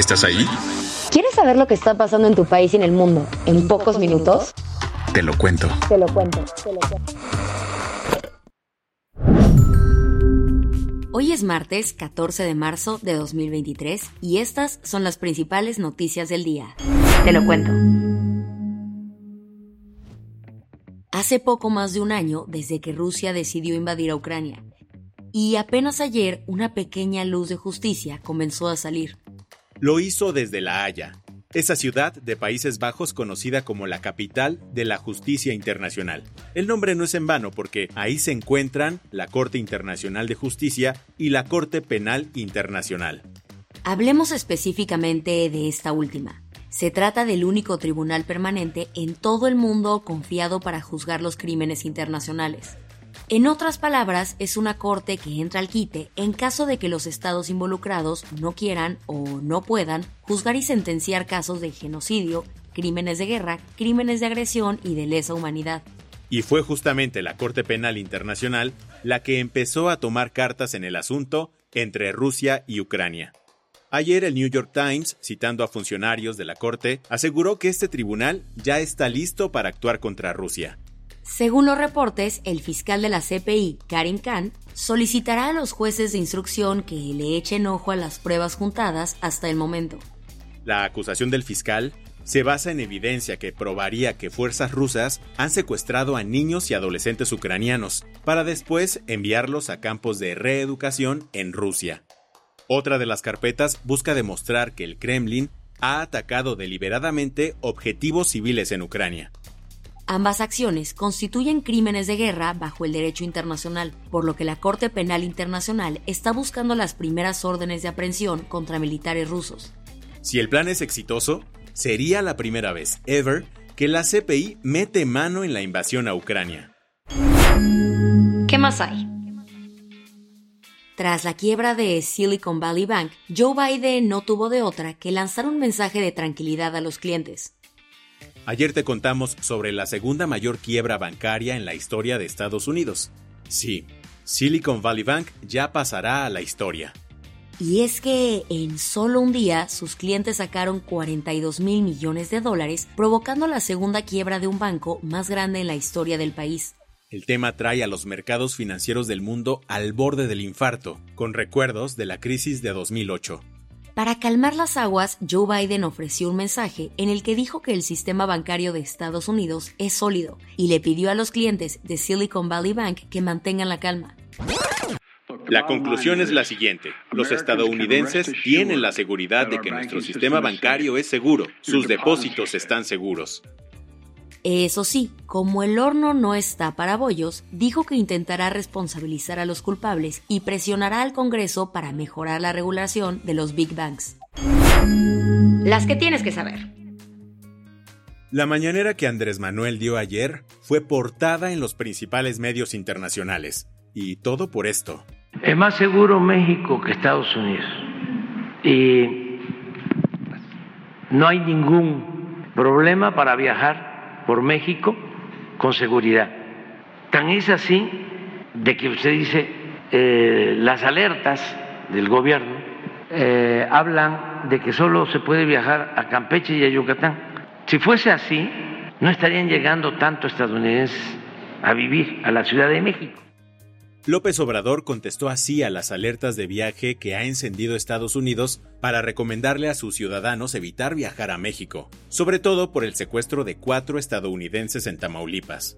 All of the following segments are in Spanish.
¿Estás ahí? ¿Quieres saber lo que está pasando en tu país y en el mundo en pocos minutos? Te lo cuento. Te lo cuento, te lo cuento. Hoy es martes 14 de marzo de 2023 y estas son las principales noticias del día. Te lo cuento. Hace poco más de un año desde que Rusia decidió invadir a Ucrania y apenas ayer una pequeña luz de justicia comenzó a salir. Lo hizo desde La Haya, esa ciudad de Países Bajos conocida como la capital de la justicia internacional. El nombre no es en vano porque ahí se encuentran la Corte Internacional de Justicia y la Corte Penal Internacional. Hablemos específicamente de esta última. Se trata del único tribunal permanente en todo el mundo confiado para juzgar los crímenes internacionales. En otras palabras, es una corte que entra al quite en caso de que los estados involucrados no quieran o no puedan juzgar y sentenciar casos de genocidio, crímenes de guerra, crímenes de agresión y de lesa humanidad. Y fue justamente la Corte Penal Internacional la que empezó a tomar cartas en el asunto entre Rusia y Ucrania. Ayer el New York Times, citando a funcionarios de la Corte, aseguró que este tribunal ya está listo para actuar contra Rusia. Según los reportes, el fiscal de la CPI, Karim Khan, solicitará a los jueces de instrucción que le echen ojo a las pruebas juntadas hasta el momento. La acusación del fiscal se basa en evidencia que probaría que fuerzas rusas han secuestrado a niños y adolescentes ucranianos para después enviarlos a campos de reeducación en Rusia. Otra de las carpetas busca demostrar que el Kremlin ha atacado deliberadamente objetivos civiles en Ucrania. Ambas acciones constituyen crímenes de guerra bajo el derecho internacional, por lo que la Corte Penal Internacional está buscando las primeras órdenes de aprehensión contra militares rusos. Si el plan es exitoso, sería la primera vez, ever, que la CPI mete mano en la invasión a Ucrania. ¿Qué más hay? Tras la quiebra de Silicon Valley Bank, Joe Biden no tuvo de otra que lanzar un mensaje de tranquilidad a los clientes. Ayer te contamos sobre la segunda mayor quiebra bancaria en la historia de Estados Unidos. Sí, Silicon Valley Bank ya pasará a la historia. Y es que en solo un día sus clientes sacaron 42 mil millones de dólares, provocando la segunda quiebra de un banco más grande en la historia del país. El tema trae a los mercados financieros del mundo al borde del infarto, con recuerdos de la crisis de 2008. Para calmar las aguas, Joe Biden ofreció un mensaje en el que dijo que el sistema bancario de Estados Unidos es sólido y le pidió a los clientes de Silicon Valley Bank que mantengan la calma. La conclusión es la siguiente. Los estadounidenses tienen la seguridad de que nuestro sistema bancario es seguro. Sus depósitos están seguros. Eso sí, como el horno no está para bollos, dijo que intentará responsabilizar a los culpables y presionará al Congreso para mejorar la regulación de los Big Banks. Las que tienes que saber. La mañanera que Andrés Manuel dio ayer fue portada en los principales medios internacionales. Y todo por esto. Es más seguro México que Estados Unidos. Y no hay ningún problema para viajar por México con seguridad. Tan es así de que usted dice eh, las alertas del gobierno eh, hablan de que solo se puede viajar a Campeche y a Yucatán. Si fuese así, no estarían llegando tanto estadounidenses a vivir a la Ciudad de México. López Obrador contestó así a las alertas de viaje que ha encendido Estados Unidos para recomendarle a sus ciudadanos evitar viajar a México, sobre todo por el secuestro de cuatro estadounidenses en Tamaulipas.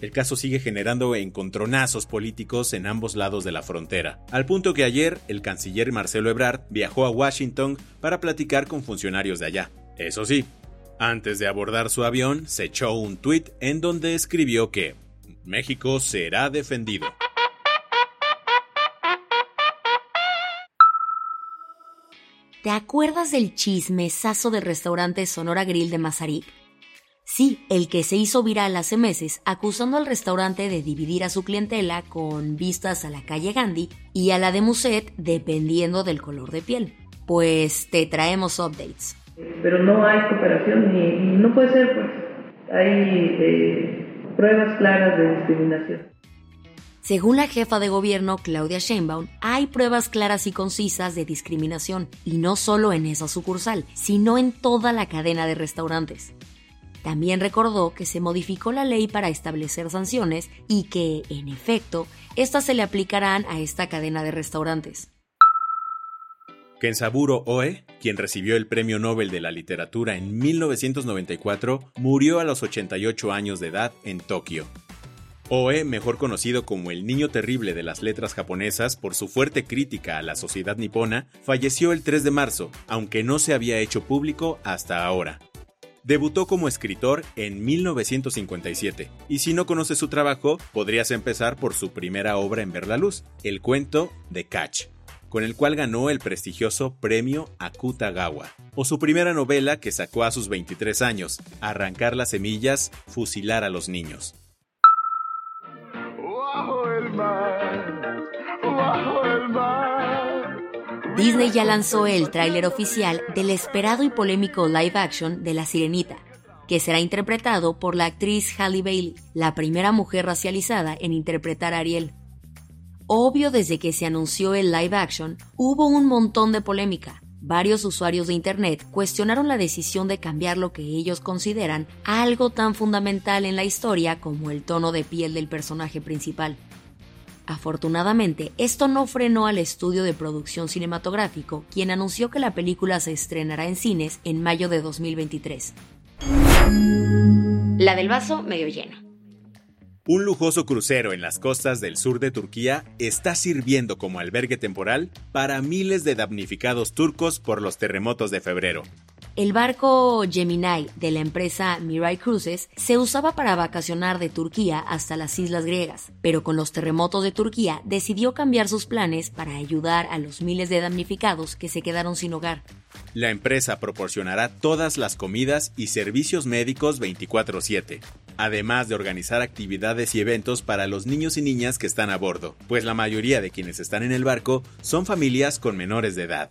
El caso sigue generando encontronazos políticos en ambos lados de la frontera, al punto que ayer el canciller Marcelo Ebrard viajó a Washington para platicar con funcionarios de allá. Eso sí, Antes de abordar su avión, se echó un tuit en donde escribió que México será defendido. ¿Te acuerdas del chismesazo del restaurante Sonora Grill de Mazarik? Sí, el que se hizo viral hace meses acusando al restaurante de dividir a su clientela con vistas a la calle Gandhi y a la de Muset dependiendo del color de piel. Pues te traemos updates. Pero no hay cooperación ni, no puede ser, pues hay eh, pruebas claras de discriminación. Según la jefa de gobierno Claudia Sheinbaum, hay pruebas claras y concisas de discriminación, y no solo en esa sucursal, sino en toda la cadena de restaurantes. También recordó que se modificó la ley para establecer sanciones y que, en efecto, estas se le aplicarán a esta cadena de restaurantes. Kensaburo Oe, quien recibió el Premio Nobel de la Literatura en 1994, murió a los 88 años de edad en Tokio. Oe, mejor conocido como el niño terrible de las letras japonesas por su fuerte crítica a la sociedad nipona, falleció el 3 de marzo, aunque no se había hecho público hasta ahora. Debutó como escritor en 1957, y si no conoces su trabajo, podrías empezar por su primera obra en ver la luz, el cuento de Catch, con el cual ganó el prestigioso premio Akutagawa, o su primera novela que sacó a sus 23 años, Arrancar las semillas, fusilar a los niños. Disney ya lanzó el tráiler oficial del esperado y polémico live action de La Sirenita, que será interpretado por la actriz Halle Bailey, la primera mujer racializada en interpretar a Ariel. Obvio desde que se anunció el live action, hubo un montón de polémica. Varios usuarios de Internet cuestionaron la decisión de cambiar lo que ellos consideran algo tan fundamental en la historia como el tono de piel del personaje principal. Afortunadamente, esto no frenó al estudio de producción cinematográfico, quien anunció que la película se estrenará en cines en mayo de 2023. La del vaso medio lleno. Un lujoso crucero en las costas del sur de Turquía está sirviendo como albergue temporal para miles de damnificados turcos por los terremotos de febrero. El barco Gemini de la empresa Mirai Cruises se usaba para vacacionar de Turquía hasta las islas griegas, pero con los terremotos de Turquía decidió cambiar sus planes para ayudar a los miles de damnificados que se quedaron sin hogar. La empresa proporcionará todas las comidas y servicios médicos 24/7, además de organizar actividades y eventos para los niños y niñas que están a bordo, pues la mayoría de quienes están en el barco son familias con menores de edad.